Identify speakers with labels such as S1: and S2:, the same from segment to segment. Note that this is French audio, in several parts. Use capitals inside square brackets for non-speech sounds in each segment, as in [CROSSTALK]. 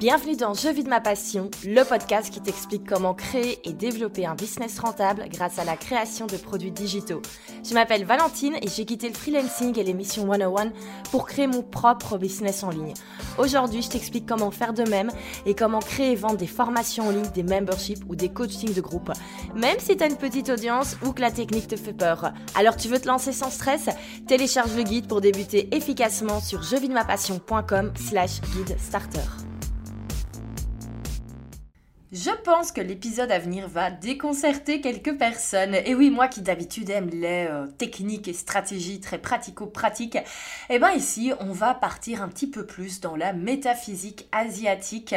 S1: Bienvenue dans Je vis de ma passion, le podcast qui t'explique comment créer et développer un business rentable grâce à la création de produits digitaux. Je m'appelle Valentine et j'ai quitté le freelancing et l'émission 101 pour créer mon propre business en ligne. Aujourd'hui, je t'explique comment faire de même et comment créer et vendre des formations en ligne, des memberships ou des coachings de groupe, même si tu as une petite audience ou que la technique te fait peur. Alors tu veux te lancer sans stress? Télécharge le guide pour débuter efficacement sur jevidemapassion.com slash guide starter. Je pense que l'épisode à venir va déconcerter quelques personnes. Et oui, moi qui d'habitude aime les euh, techniques et stratégies très pratico-pratiques, eh bien ici, on va partir un petit peu plus dans la métaphysique asiatique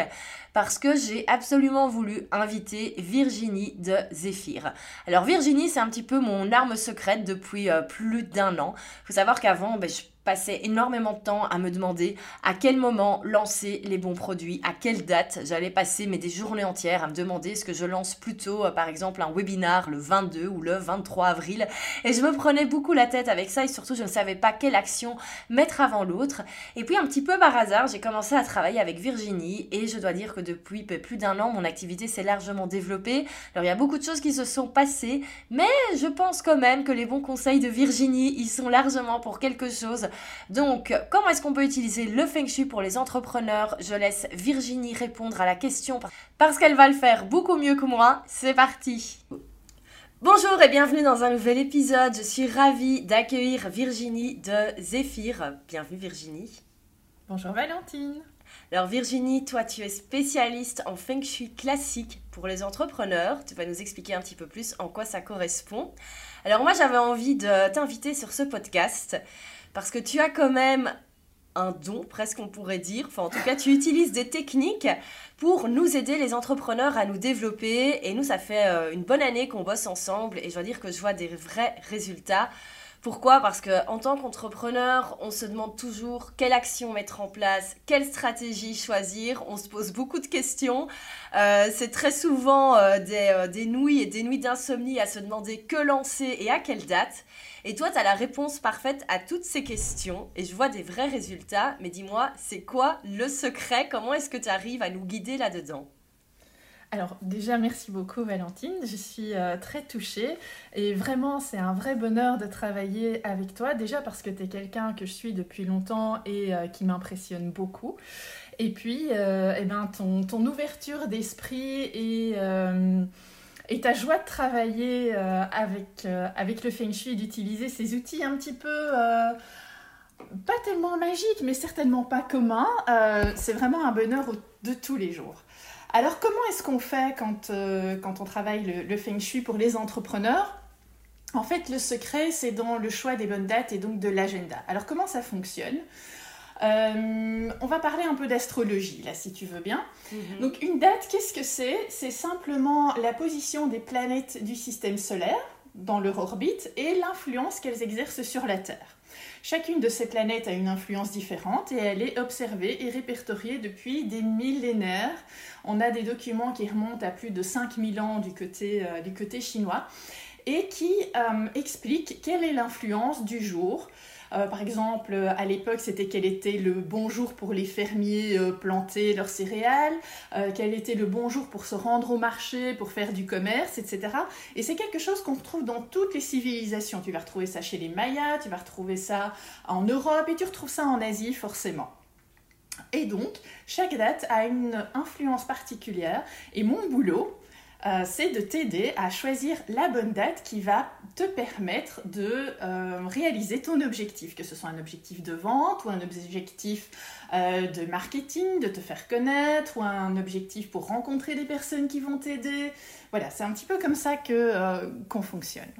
S1: parce que j'ai absolument voulu inviter Virginie de Zéphyr. Alors Virginie, c'est un petit peu mon arme secrète depuis euh, plus d'un an. Faut savoir qu'avant, ben, je passais énormément de temps à me demander à quel moment lancer les bons produits, à quelle date. J'allais passer mais des journées entières à me demander est-ce que je lance plutôt euh, par exemple un webinar le 22 ou le 23 avril. Et je me prenais beaucoup la tête avec ça et surtout je ne savais pas quelle action mettre avant l'autre. Et puis un petit peu par hasard, j'ai commencé à travailler avec Virginie et je dois dire que depuis plus d'un an, mon activité s'est largement développée. Alors il y a beaucoup de choses qui se sont passées, mais je pense quand même que les bons conseils de Virginie, ils sont largement pour quelque chose donc, comment est-ce qu'on peut utiliser le Feng Shui pour les entrepreneurs? Je laisse Virginie répondre à la question parce qu'elle va le faire beaucoup mieux que moi. C'est parti Bonjour et bienvenue dans un nouvel épisode. Je suis ravie d'accueillir Virginie de Zéphyr. Bienvenue Virginie.
S2: Bonjour Valentine.
S1: Alors Virginie, toi tu es spécialiste en Feng Shui classique pour les entrepreneurs. Tu vas nous expliquer un petit peu plus en quoi ça correspond. Alors moi j'avais envie de t'inviter sur ce podcast parce que tu as quand même un don, presque on pourrait dire. Enfin, en tout cas, tu utilises des techniques pour nous aider les entrepreneurs à nous développer. Et nous, ça fait euh, une bonne année qu'on bosse ensemble et je dois dire que je vois des vrais résultats. Pourquoi? Parce qu'en tant qu'entrepreneur, on se demande toujours quelle action mettre en place, quelle stratégie choisir. On se pose beaucoup de questions. Euh, c'est très souvent euh, des, des nuits et des nuits d'insomnie à se demander que lancer et à quelle date. Et toi, tu as la réponse parfaite à toutes ces questions. Et je vois des vrais résultats. Mais dis-moi, c'est quoi le secret? Comment est-ce que tu arrives à nous guider là-dedans?
S2: Alors déjà, merci beaucoup Valentine, je suis euh, très touchée. Et vraiment c'est un vrai bonheur de travailler avec toi, déjà parce que tu es quelqu'un que je suis depuis longtemps et euh, qui m'impressionne beaucoup. Et puis, euh, eh ben, ton, ton ouverture d'esprit et et ta joie de travailler euh, avec, euh, avec le Feng Shui, d'utiliser ces outils un petit peu, euh, pas tellement magiques, mais certainement pas communs, c'est vraiment un bonheur de tous les jours. Alors comment est-ce qu'on fait quand, quand on travaille le, le, Feng Shui pour les entrepreneurs? En fait, le secret, c'est dans le choix des bonnes dates et donc de l'agenda. Alors comment ça fonctionne? Euh, on va parler un peu d'astrologie, là, si tu veux bien. Mhm. Donc, une date, qu'est-ce que c'est? C'est simplement la position des planètes du système solaire dans leur orbite et l'influence qu'elles exercent sur la Terre. Chacune de ces planètes a une influence différente et elle est observée et répertoriée depuis des millénaires. On a des documents qui remontent à plus de 5000 ans du côté, euh, du côté chinois et qui euh, expliquent quelle est l'influence du jour euh, par exemple, à l'époque, c'était quel était le bon jour pour les fermiers euh, planter leurs céréales, euh, quel était le bon jour pour se rendre au marché, pour faire du commerce, etc. Et c'est quelque chose qu'on retrouve dans toutes les civilisations. Tu vas retrouver ça chez les Mayas, tu vas retrouver ça en Europe et tu retrouves ça en Asie forcément. Et donc, chaque date a une influence particulière. Et mon boulot, euh, c'est de t'aider à choisir la bonne date qui va te permettre de euh, réaliser ton objectif, que ce soit un objectif de vente ou un objectif euh, de marketing, de te faire connaître, ou un objectif pour rencontrer des personnes qui vont t'aider. Voilà, c'est un petit peu comme ça qu'on fonctionne.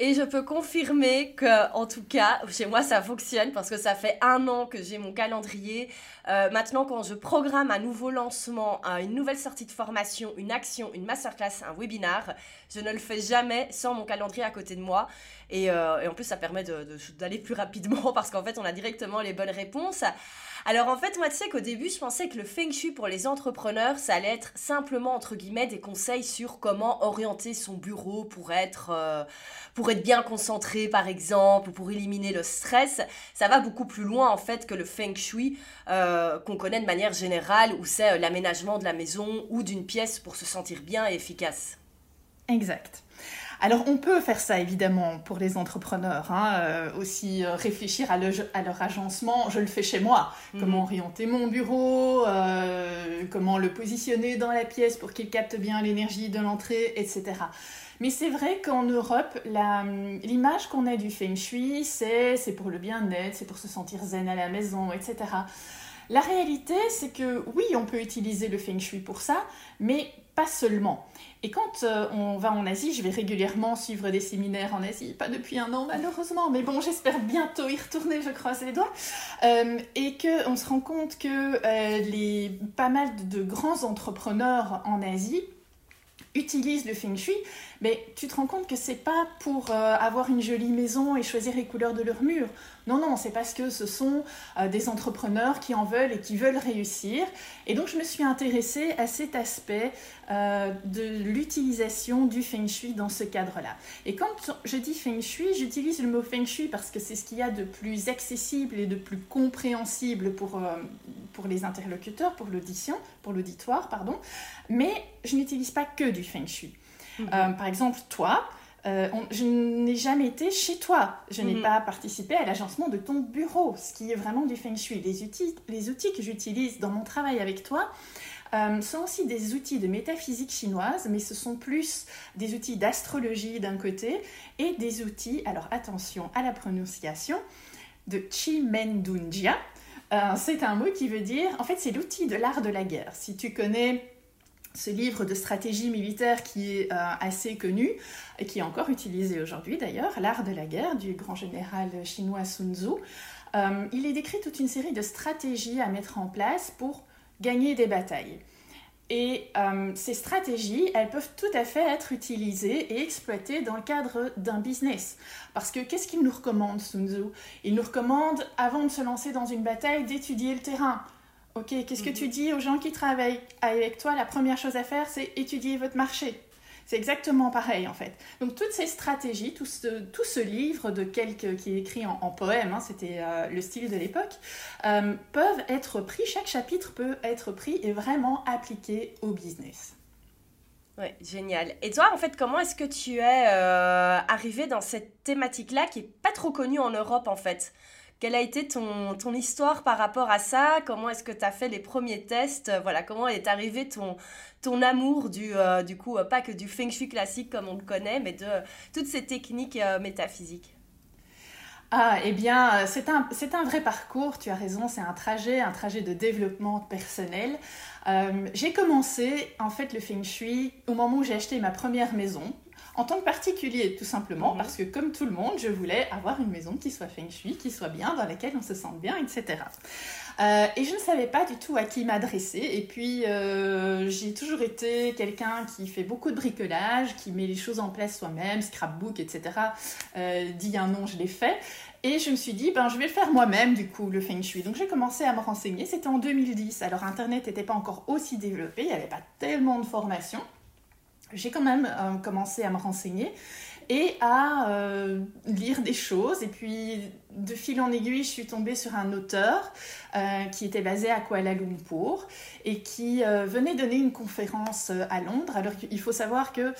S1: Et je peux confirmer que, en tout cas, chez moi, ça fonctionne parce que ça fait un an que j'ai mon calendrier. Euh, maintenant, quand je programme un nouveau lancement, une nouvelle sortie de formation, une action, une masterclass, un webinar, je ne le fais jamais sans mon calendrier à côté de moi. Et, euh, en plus, ça permet d'aller plus rapidement [LAUGHS] parce qu'en fait, on a directement les bonnes réponses. Alors en fait, moi tu sais qu'au début, je pensais que le feng shui pour les entrepreneurs, ça allait être simplement entre guillemets des conseils sur comment orienter son bureau pour être euh, pour être bien concentré par exemple, ou pour éliminer le stress. Ça va beaucoup plus loin en fait que le feng shui euh, qu'on connaît de manière générale où c'est euh, l'aménagement de la maison ou d'une pièce pour se sentir bien et efficace.
S2: Exact. Alors on peut faire ça évidemment pour les entrepreneurs, hein, euh, aussi euh, réfléchir à, leur agencement, je le fais chez moi, mhm. comment orienter mon bureau, euh, comment le positionner dans la pièce pour qu'il capte bien l'énergie de l'entrée, etc. Mais c'est vrai qu'en Europe, l'image qu'on a du feng shui, c'est pour le bien-être, c'est pour se sentir zen à la maison, etc. La réalité, c'est que oui, on peut utiliser le feng shui pour ça, mais pas seulement. Et quand euh, on va en Asie, je vais régulièrement suivre des séminaires en Asie, pas depuis un an malheureusement, mais bon, j'espère bientôt y retourner, je croise les doigts, euh, et qu'on se rend compte que euh, les, pas mal de grands entrepreneurs en Asie utilisent le feng shui, mais tu te rends compte que c'est pas pour euh, avoir une jolie maison et choisir les couleurs de leurs murs. Non, non, c'est parce que ce sont euh, des entrepreneurs qui en veulent et qui veulent réussir. Et donc je me suis intéressée à cet aspect euh, de l'utilisation du feng shui dans ce cadre-là. Et quand je dis feng shui, j'utilise le mot feng shui parce que c'est ce qu'il y a de plus accessible et de plus compréhensible pour, pour les interlocuteurs, pour l'audition, pour l'auditoire, pardon. Mais je n'utilise pas que du feng shui. Mhm. Euh, par exemple, toi, euh, je n'ai jamais été chez toi. Je n'ai mhm. pas participé à l'agencement de ton bureau, ce qui est vraiment du feng shui. Les outils, les outils que j'utilise dans mon travail avec toi euh, sont aussi des outils de métaphysique chinoise, mais ce sont plus des outils d'astrologie d'un côté et des outils, alors attention à la prononciation, de Chimendunjia. c'est un mot qui veut dire, en fait, c'est l'outil de l'art de la guerre. Si tu connais ce livre de stratégie militaire qui est euh, assez connu et qui est encore utilisé aujourd'hui d'ailleurs, L'art de la guerre du grand général chinois Sun Tzu. Euh, il est décrit toute une série de stratégies à mettre en place pour gagner des batailles. Et euh, ces stratégies, elles peuvent tout à fait être utilisées et exploitées dans le cadre d'un business. Parce que qu'est-ce qu'il nous recommande, Sun Tzu? Il nous recommande, avant de se lancer dans une bataille, d'étudier le terrain, Ok, qu'est-ce que tu mhm. dis aux gens qui travaillent avec toi? La première chose à faire, c'est étudier votre marché. C'est exactement pareil en fait. Donc toutes ces stratégies, tout ce, tout ce livre de quelques qui est écrit en, poème, hein, c'était euh, le style de l'époque, euh, peuvent être pris, chaque chapitre peut être pris et vraiment appliqué au business.
S1: Ouais, génial. Et toi, en fait, comment est-ce que tu es euh, arrivé dans cette thématique-là qui est pas trop connue en Europe en fait? Quelle a été ton, ton histoire par rapport à ça? Comment est-ce que tu as fait les premiers tests? Voilà, comment est arrivé ton, ton amour du, euh, du coup, euh, pas que du feng shui classique comme on le connaît, mais de toutes ces techniques euh, métaphysiques?
S2: Ah, eh bien, c'est un, un vrai parcours, tu as raison, c'est un trajet, un trajet de développement personnel. j'ai commencé, en fait, le feng shui au moment où j'ai acheté ma première maison en tant que particulier, tout simplement, mhm. parce que comme tout le monde, je voulais avoir une maison qui soit feng shui, qui soit bien, dans laquelle on se sente bien, etc. Euh, et je ne savais pas du tout à qui m'adresser. Et puis, euh, j'ai toujours été quelqu'un qui fait beaucoup de bricolage, qui met les choses en place soi-même, scrapbook, etc. Euh, dit un nom, je l'ai fait. Et je me suis dit, ben, je vais le faire moi-même, du coup, le feng shui. Donc, j'ai commencé à me renseigner. C'était en 2010. Alors, Internet n'était pas encore aussi développé. Il n'y avait pas tellement de formations j'ai quand même euh, commencé à me renseigner et à euh, lire des choses. Et puis, de fil en aiguille, je suis tombée sur un auteur euh, qui était basé à Kuala Lumpur et qui venait donner une conférence à Londres. Alors, il faut savoir que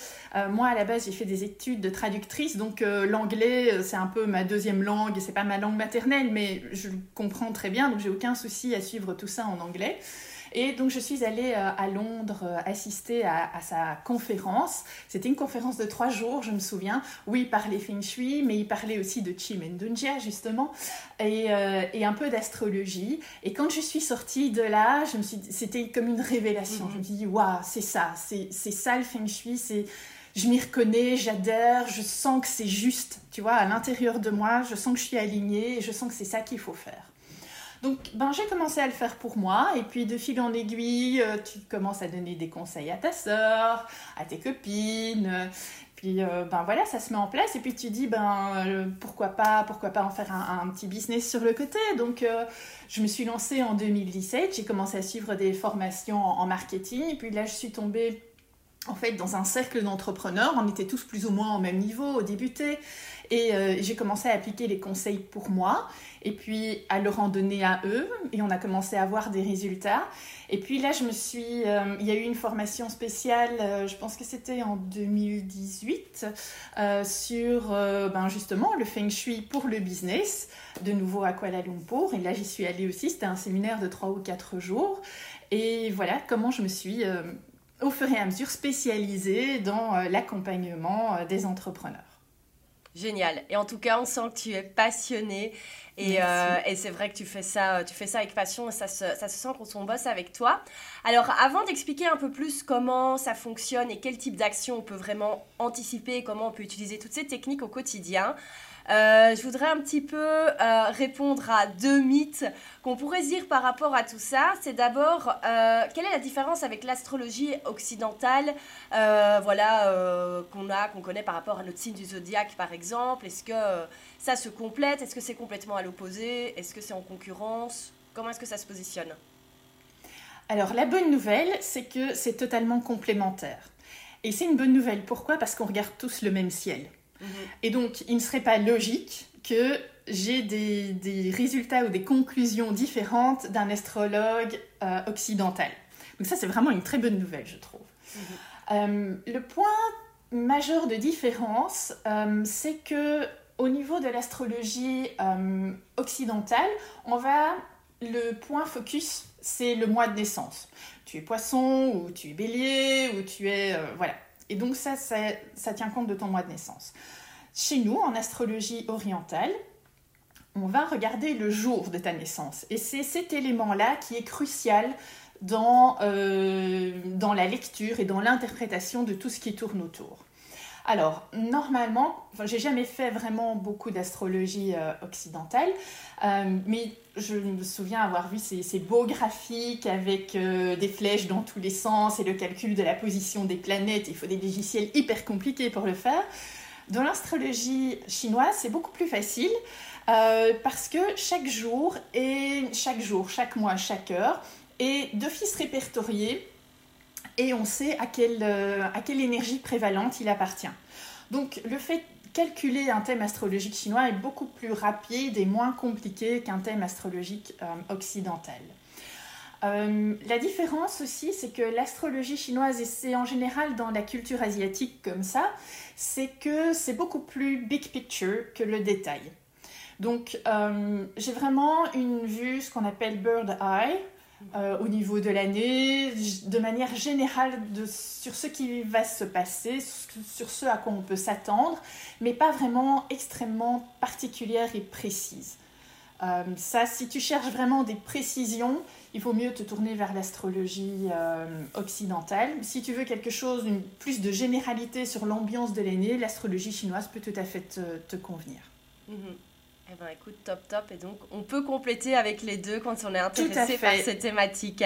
S2: moi, à la base, j'ai fait des études de traductrice, donc l'anglais, c'est un peu ma deuxième langue, c'est pas ma langue maternelle, mais je comprends très bien, donc j'ai aucun souci à suivre tout ça en anglais. Et donc je suis allée euh, à Londres euh, assister à, sa conférence. C'était une conférence de trois jours, je me souviens, où il parlait feng shui, mais il parlait aussi de Chimendunjia justement, et, euh, et un peu d'astrologie. Et quand je suis sortie de là, je me suis, c'était comme une révélation. Je me suis dit, waouh, c'est ça, c'est, ça le feng shui, c'est je m'y reconnais, j'adhère, je sens que c'est juste, tu vois, à l'intérieur de moi, je sens que je suis alignée et je sens que c'est ça qu'il faut faire. Donc, ben, j'ai commencé à le faire pour moi, et puis de fil en aiguille, euh, tu commences à donner des conseils à ta sœur, à tes copines, Puis ben voilà, ça se met en place et puis tu dis ben pourquoi pas, pourquoi pas en faire un, petit business sur le côté. Donc je me suis lancée en 2017, j'ai commencé à suivre des formations en marketing et puis là je suis tombée en fait, dans un cercle d'entrepreneurs, on était tous plus ou moins au même niveau, au débuté. Et euh, j'ai commencé à appliquer les conseils pour moi, et puis à leur en donner à eux, et on a commencé à voir des résultats. Et puis là, je me suis, euh, il y a eu une formation spéciale, euh, je pense que c'était en 2018, sur ben justement le feng shui pour le business, de nouveau à Kuala Lumpur. Et là, j'y suis allée aussi, c'était un séminaire de 3 ou 4 jours. Et voilà comment je me suis au fur et à mesure spécialisée dans euh, l'accompagnement euh, des entrepreneurs.
S1: Génial. Et en tout cas, on sent que tu es passionnée. Et, euh, et c'est vrai que tu fais ça, tu fais ça avec passion et ça se, ça se sent quand on bosse avec toi. Alors, avant d'expliquer un peu plus comment ça fonctionne et quel type d'action on peut vraiment anticiper, comment on peut utiliser toutes ces techniques au quotidien, je voudrais un petit peu euh, répondre à deux mythes qu'on pourrait dire par rapport à tout ça. C'est d'abord, euh, quelle est la différence avec l'astrologie occidentale, voilà, qu'on a, qu'on connaît par rapport à notre signe du zodiaque, par exemple? Est-ce que ça se complète? Est-ce que c'est complètement à l'opposé? Est-ce que c'est en concurrence? Comment est-ce que ça se positionne?
S2: Alors, la bonne nouvelle, c'est que c'est totalement complémentaire. Et c'est une bonne nouvelle. Pourquoi? Parce qu'on regarde tous le même ciel. Et donc, il ne serait pas logique que j'ai des, résultats ou des conclusions différentes d'un astrologue euh, occidental. Donc ça, c'est vraiment une très bonne nouvelle, je trouve. Mhm. Euh, le point majeur de différence, euh, c'est que au niveau de l'astrologie occidentale, on va le point focus, c'est le mois de naissance. Tu es poisson ou tu es bélier ou tu es voilà. Et donc ça, ça, tient compte de ton mois de naissance. Chez nous, en astrologie orientale, on va regarder le jour de ta naissance. Et c'est cet élément-là qui est crucial dans, euh, dans la lecture et dans l'interprétation de tout ce qui tourne autour. Alors, normalement, enfin, j'ai jamais fait vraiment beaucoup d'astrologie euh, occidentale, euh, mais je me souviens avoir vu ces, beaux graphiques avec euh, des flèches dans tous les sens et le calcul de la position des planètes. Il faut des logiciels hyper compliqués pour le faire. Dans l'astrologie chinoise, c'est beaucoup plus facile parce que chaque jour et chaque jour, chaque mois, chaque heure est d'office répertorié et on sait à quelle, euh, à quelle énergie prévalente il appartient. Donc le fait de calculer un thème astrologique chinois est beaucoup plus rapide et moins compliqué qu'un thème astrologique euh, occidental. Euh, la différence aussi, c'est que l'astrologie chinoise, et c'est en général dans la culture asiatique comme ça, c'est que c'est beaucoup plus big picture que le détail. Donc j'ai vraiment une vue, ce qu'on appelle bird eye, euh, au niveau de l'année, de manière générale de, sur ce qui va se passer, sur ce à quoi on peut s'attendre, mais pas vraiment extrêmement particulière et précise. Euh, ça, si tu cherches vraiment des précisions, il vaut mieux te tourner vers l'astrologie euh, occidentale. Si tu veux quelque chose, plus de généralité sur l'ambiance de l'année, l'astrologie chinoise peut tout à fait te, convenir.
S1: Mhm. Eh ben écoute, top top. Et donc, on peut compléter avec les deux quand on est intéressé par cette thématique.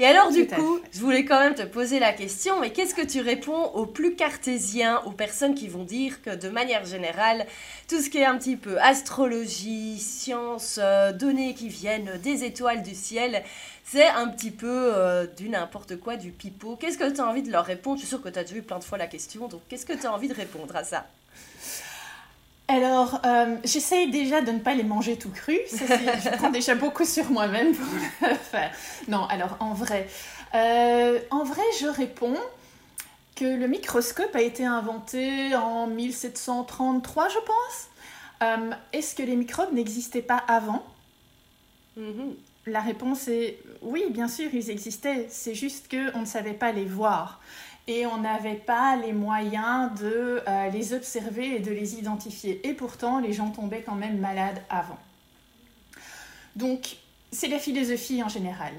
S1: Et alors, du coup, je voulais quand même te poser la question, mais qu'est-ce que tu réponds aux plus cartésiens, aux personnes qui vont dire que de manière générale, tout ce qui est un petit peu astrologie, science, euh, données qui viennent des étoiles du ciel, c'est un petit peu euh, du n'importe quoi, du pipeau. Qu'est-ce que tu as envie de leur répondre? Je suis sûre que tu as déjà vu plein de fois la question, donc qu'est-ce que tu as envie de répondre à ça?
S2: Alors, euh, j'essaye déjà de ne pas les manger tout crus. [LAUGHS] je prends déjà beaucoup sur moi-même pour le faire. Non, alors en vrai, euh, en vrai, je réponds que le microscope a été inventé en 1733, je pense. Euh, est-ce que les microbes n'existaient pas avant? Mm-hmm. La réponse est oui, bien sûr, ils existaient. C'est juste qu'on ne savait pas les voir et on n'avait pas les moyens de euh, les observer et de les identifier. Et pourtant, les gens tombaient quand même malades avant. Donc, c'est la philosophie en général.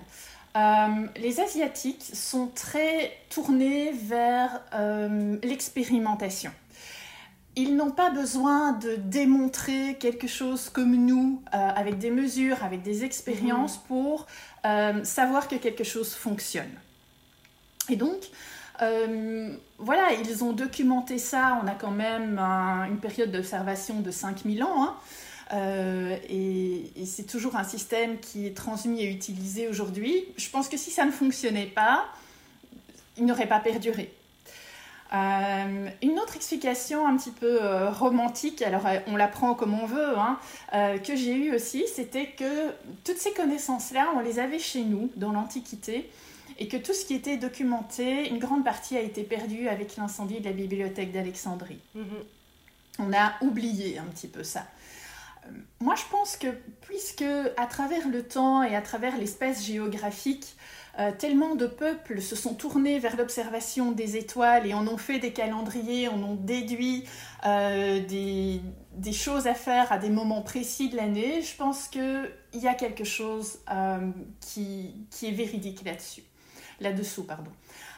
S2: Euh, les Asiatiques sont très tournés vers euh, l'expérimentation. Ils n'ont pas besoin de démontrer quelque chose comme nous, avec des mesures, avec des expériences, mmh. pour savoir que quelque chose fonctionne. Et donc, voilà, ils ont documenté ça. On a quand même une période d'observation de 5000 ans. Hein. Euh, et, c'est toujours un système qui est transmis et utilisé aujourd'hui. Je pense que si ça ne fonctionnait pas, il n'aurait pas perduré. Euh, une autre explication un petit peu euh, romantique, alors on la prend comme on veut, hein, que j'ai eue aussi, c'était que toutes ces connaissances-là, on les avait chez nous dans l'Antiquité, et que tout ce qui était documenté, une grande partie a été perdue avec l'incendie de la bibliothèque d'Alexandrie. Mm-hmm. On a oublié un petit peu ça moi, je pense que puisque à travers le temps et à travers l'espace géographique, euh, tellement de peuples se sont tournés vers l'observation des étoiles et en ont fait des calendriers, en ont déduit euh, des, choses à faire à des moments précis de l'année, je pense qu'il y a quelque chose euh, qui, qui est véridique là-dessus, là-dessous, pardon.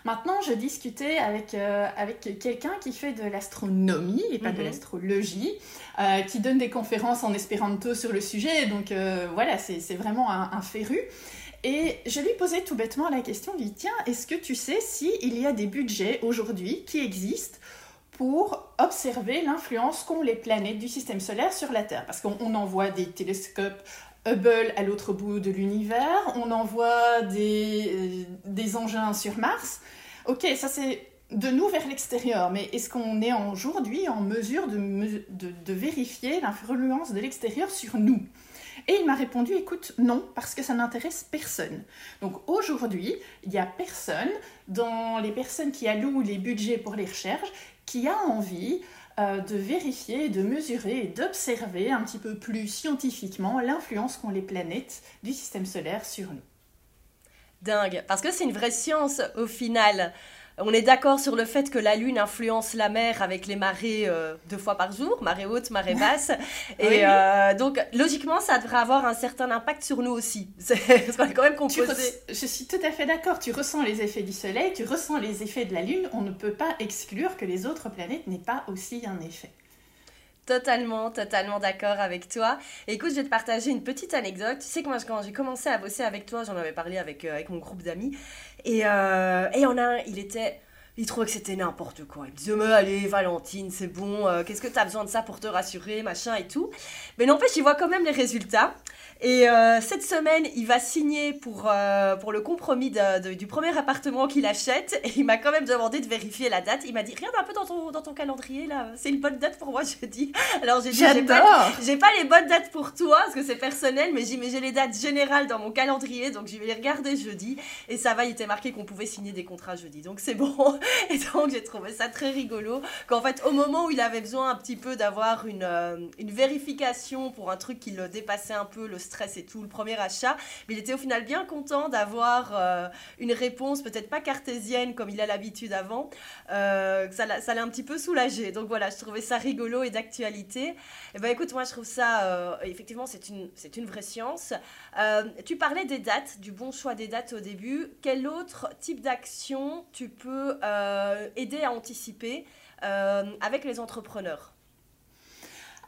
S2: Maintenant, je discutais avec, euh, avec quelqu'un qui fait de l'astronomie et pas de mhm. l'astrologie, euh, qui donne des conférences en espéranto sur le sujet. Donc euh, voilà, c'est vraiment un, un, féru. Et je lui posais tout bêtement la question, lui tiens, est-ce que tu sais s'il y a des budgets aujourd'hui qui existent pour observer l'influence qu'ont les planètes du système solaire sur la Terre? Parce qu'on envoie des télescopes Hubble à l'autre bout de l'univers, on envoie des, euh, des engins sur Mars. Ok, ça c'est de nous vers l'extérieur, mais est-ce qu'on est aujourd'hui en mesure de, de, vérifier l'influence de l'extérieur sur nous? Et il m'a répondu, écoute, non, parce que ça n'intéresse personne. Donc aujourd'hui, il n'y a personne dans les personnes qui allouent les budgets pour les recherches qui a envie de vérifier, de mesurer et d'observer un petit peu plus scientifiquement l'influence qu'ont les planètes du système solaire sur nous.
S1: Dingue, parce que c'est une vraie science au final. On est d'accord sur le fait que la Lune influence la mer avec les marées euh, deux fois par jour, marée haute, marée [LAUGHS] basse. Et euh, donc, logiquement, ça devrait avoir un certain impact sur nous aussi. Parce qu'on est quand même composé.
S2: Je suis tout à fait d'accord. Tu ressens les effets du Soleil, tu ressens les effets de la Lune. On ne peut pas exclure que les autres planètes n'aient pas aussi un effet.
S1: Totalement, totalement d'accord avec toi. écoute, je vais te partager une petite anecdote. Tu sais que moi, quand j'ai commencé à bosser avec toi, j'en avais parlé avec, euh, mon groupe d'amis. Et, euh, et en a un, il était il trouvait que c'était n'importe quoi. Il me disait, mais allez, Valentine, c'est bon, euh, qu'est-ce que tu as besoin de ça pour te rassurer, machin et tout. Mais n'empêche, il voit quand même les résultats. Et euh, cette semaine, il va signer pour, euh, pour le compromis du premier appartement qu'il achète. Et il m'a quand même demandé de vérifier la date. Il m'a dit Regarde un peu dans ton, dans ton calendrier là, c'est une bonne date pour moi, [LAUGHS] je dis. Alors j'ai dit J'ai pas, pas, les bonnes dates pour toi parce que c'est personnel, mais j'ai les dates générales dans mon calendrier. Donc je vais les regarder jeudi. Et ça va, il était marqué qu'on pouvait signer des contrats jeudi. Donc c'est bon. [LAUGHS] Et donc j'ai trouvé ça très rigolo. Qu'en fait, au moment où il avait besoin un petit peu d'avoir une, euh, une vérification pour un truc qui le dépassait un peu, le stress et tout, le premier achat. Mais il était au final bien content d'avoir euh, une réponse, peut-être pas cartésienne comme il a l'habitude avant, euh, ça l'a un petit peu soulagé. Donc voilà, je trouvais ça rigolo et d'actualité. Et eh ben écoute, moi je trouve ça, effectivement, c'est une, une vraie science. Tu parlais des dates, du bon choix des dates au début. Quel autre type d'action tu peux aider à anticiper avec les entrepreneurs?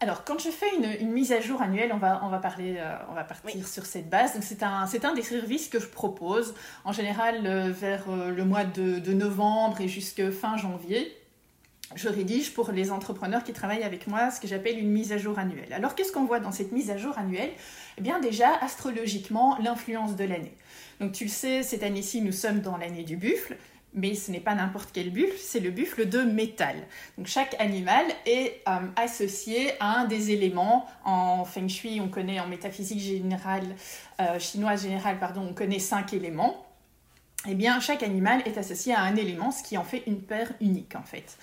S2: Alors, quand je fais une, mise à jour annuelle, on va, on va, parler, euh, on va partir sur cette base. Donc, c'est un, un des services que je propose, en général euh, vers euh, le mois de, de novembre et jusqu'à fin janvier. Je rédige pour les entrepreneurs qui travaillent avec moi ce que j'appelle une mise à jour annuelle. Alors, qu'est-ce qu'on voit dans cette mise à jour annuelle? Eh bien, déjà, astrologiquement, l'influence de l'année. Donc, tu le sais, cette année-ci, nous sommes dans l'année du buffle mais ce n'est pas n'importe quel buffle, c'est le buffle de métal. Donc chaque animal est euh, associé à un des éléments. En feng shui, on connaît en métaphysique générale, euh, chinoise générale, pardon, on connaît cinq éléments. Eh bien, chaque animal est associé à un élément, ce qui en fait une paire unique en fait.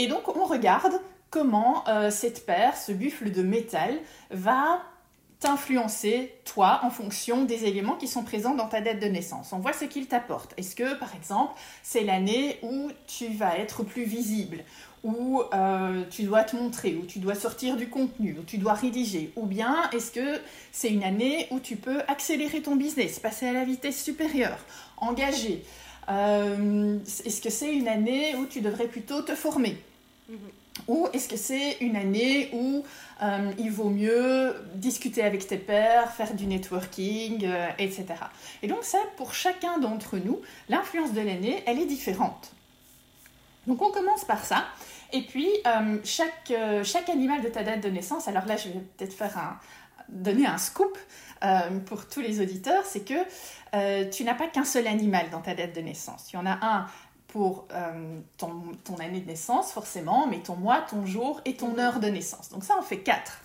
S2: Et donc on regarde comment euh, cette paire, ce buffle de métal, va t'influencer, toi, en fonction des éléments qui sont présents dans ta date de naissance. On voit ce qu'il t'apporte. Est-ce que, par exemple, c'est l'année où tu vas être plus visible, où euh, tu dois te montrer, où tu dois sortir du contenu, où tu dois rédiger Ou bien est-ce que c'est une année où tu peux accélérer ton business, passer à la vitesse supérieure, engager euh, Est-ce que c'est une année où tu devrais plutôt te former? Ou est-ce que c'est une année où euh, il vaut mieux discuter avec tes pairs, faire du networking, euh, etc. Et donc ça, pour chacun d'entre nous, l'influence de l'année, elle est différente. Donc on commence par ça. Et puis, chaque, chaque animal de ta date de naissance, alors là, je vais peut-être faire un, donner un scoop pour tous les auditeurs, c'est que tu n'as pas qu'un seul animal dans ta date de naissance. Il y en a un pour euh, ton, ton, année de naissance, forcément, mais ton mois, ton jour et ton mhm. heure de naissance. Donc ça, on fait quatre.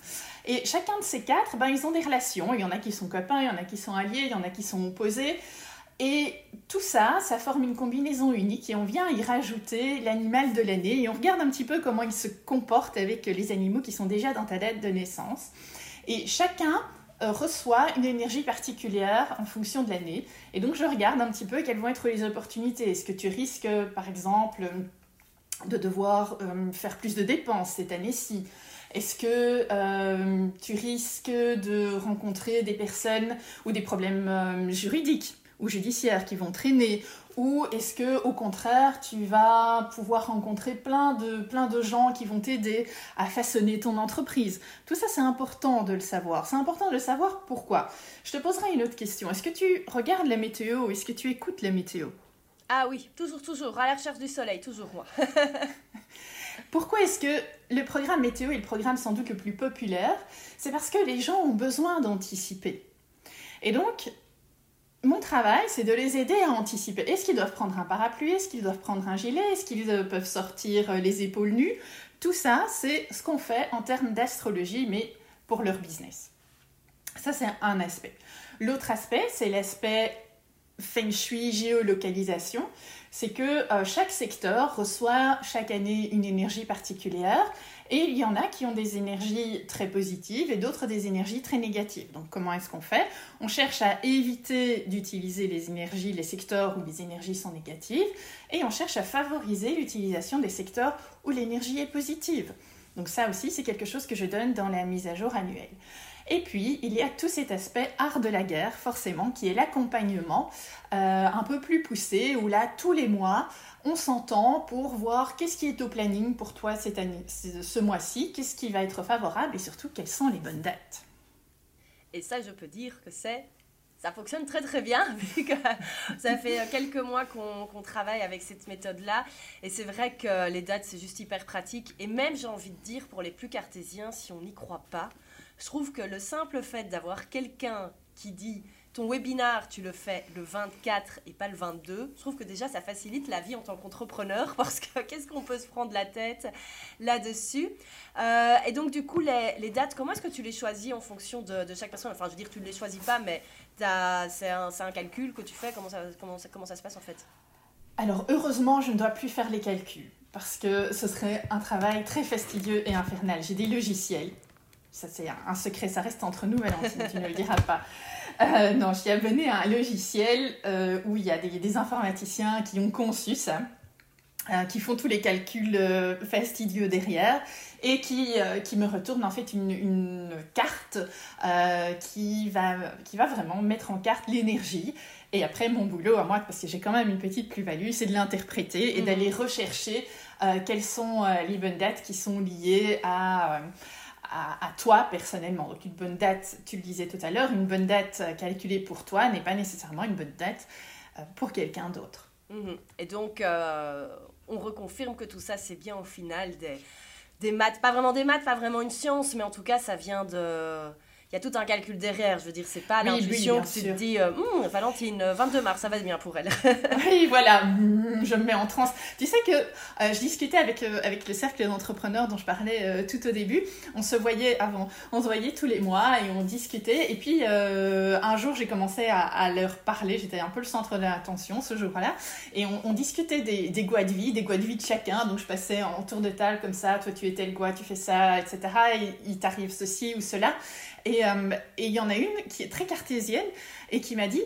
S2: Et chacun de ces quatre, ben, ils ont des relations. Il y en a qui sont copains, il y en a qui sont alliés, il y en a qui sont opposés. Et tout ça, ça forme une combinaison unique et on vient y rajouter l'animal de l'année et on regarde un petit peu comment il se comporte avec les animaux qui sont déjà dans ta date de naissance. Et chacun reçoit une énergie particulière en fonction de l'année. Et donc je regarde un petit peu quelles vont être les opportunités. Est-ce que tu risques, par exemple, de devoir euh, faire plus de dépenses cette année-ci? Est-ce que euh, tu risques de rencontrer des personnes ou des problèmes juridiques ou judiciaires qui vont traîner ou est-ce que au contraire tu vas pouvoir rencontrer plein de, plein de gens qui vont t'aider à façonner ton entreprise? Tout ça c'est important de le savoir. C'est important de le savoir pourquoi? Je te poserai une autre question. Est-ce que tu regardes la météo ou est-ce que tu écoutes la météo?
S1: Ah oui, toujours, toujours, à la recherche du soleil, toujours moi. [LAUGHS]
S2: Pourquoi est-ce que le programme météo est le programme sans doute le plus populaire? C'est parce que les gens ont besoin d'anticiper. Et donc, mon travail, c'est de les aider à anticiper. Est-ce qu'ils doivent prendre un parapluie? Est-ce qu'ils doivent prendre un gilet? Est-ce qu'ils euh, peuvent sortir euh, les épaules nues? Tout ça, c'est ce qu'on fait en termes d'astrologie, mais pour leur business. Ça, c'est un aspect. L'autre aspect, c'est l'aspect feng shui, géolocalisation. C'est que euh, chaque secteur reçoit chaque année une énergie particulière et il y en a qui ont des énergies très positives et d'autres des énergies très négatives. Donc comment est-ce qu'on fait? On cherche à éviter d'utiliser les énergies, les secteurs où les énergies sont négatives et on cherche à favoriser l'utilisation des secteurs où l'énergie est positive. Donc ça aussi, c'est quelque chose que je donne dans la mise à jour annuelle. Et puis, il y a tout cet aspect art de la guerre, forcément, qui est l'accompagnement euh, un peu plus poussé, où là, tous les mois, on s'entend pour voir qu'est-ce qui est au planning pour toi cette année, ce mois-ci, qu'est-ce qui va être favorable et surtout quelles sont les bonnes dates.
S1: Et ça, je peux dire que c'est ça fonctionne très très bien, [LAUGHS] vu que ça fait quelques mois qu'on travaille avec cette méthode-là. Et c'est vrai que les dates, c'est juste hyper pratique. Et même, j'ai envie de dire, pour les plus cartésiens, si on n'y croit pas, je trouve que le simple fait d'avoir quelqu'un qui dit ton webinar, tu le fais le 24 et pas le 22. Je trouve que déjà, ça facilite la vie en tant qu'entrepreneur [LAUGHS] parce que qu'est-ce qu'on peut se prendre la tête là-dessus? Euh, et donc, du coup, les, dates, comment est-ce que tu les choisis en fonction de, chaque personne? Enfin, je veux dire, tu ne les choisis pas, mais c'est un, calcul que tu fais. Comment ça se passe en fait?
S2: Alors, heureusement, je ne dois plus faire les calculs parce que ce serait un travail très fastidieux et infernal. J'ai des logiciels ça c'est un secret, ça reste entre nous, Valentine, tu ne le diras pas. Euh, non, je suis abonnée à un logiciel euh, où il y a des, informaticiens qui ont conçu ça, euh, qui font tous les calculs fastidieux derrière et qui, qui me retournent en fait une, une carte qui, va, qui va vraiment mettre en carte l'énergie. Et après, mon boulot à moi, parce que j'ai quand même une petite plus-value, c'est de l'interpréter et mmh. d'aller rechercher quelles sont les bonnes dates qui sont liées à à, toi personnellement. Donc une bonne date, tu le disais tout à l'heure, une bonne date euh, calculée pour toi n'est pas nécessairement une bonne date euh, pour quelqu'un d'autre.
S1: Mhm. Et donc, euh, on reconfirme que tout ça, c'est bien au final des, des maths, pas vraiment des maths, pas vraiment une science, mais en tout cas, ça vient de il y a tout un calcul derrière. Je veux dire, c'est pas l'intuition que tu te dis, euh, hum, Valentine, 22 mars, ça va bien pour elle. [LAUGHS]
S2: oui, voilà, hum, je me mets en transe. Tu sais que euh, je discutais avec, euh, avec le cercle d'entrepreneurs dont je parlais tout au début. On se voyait avant, on se voyait tous les mois et on discutait. Et puis, un jour, j'ai commencé à, leur parler. J'étais un peu le centre de l'attention ce jour-là. Et on, discutait des, des goûts de vie, des goûts de vie de chacun. Donc, je passais en tour de table comme ça. Toi, tu étais le goût, tu fais ça, etc. Et il t'arrive ceci ou cela. Euh, et il y en a une qui est très cartésienne et qui m'a dit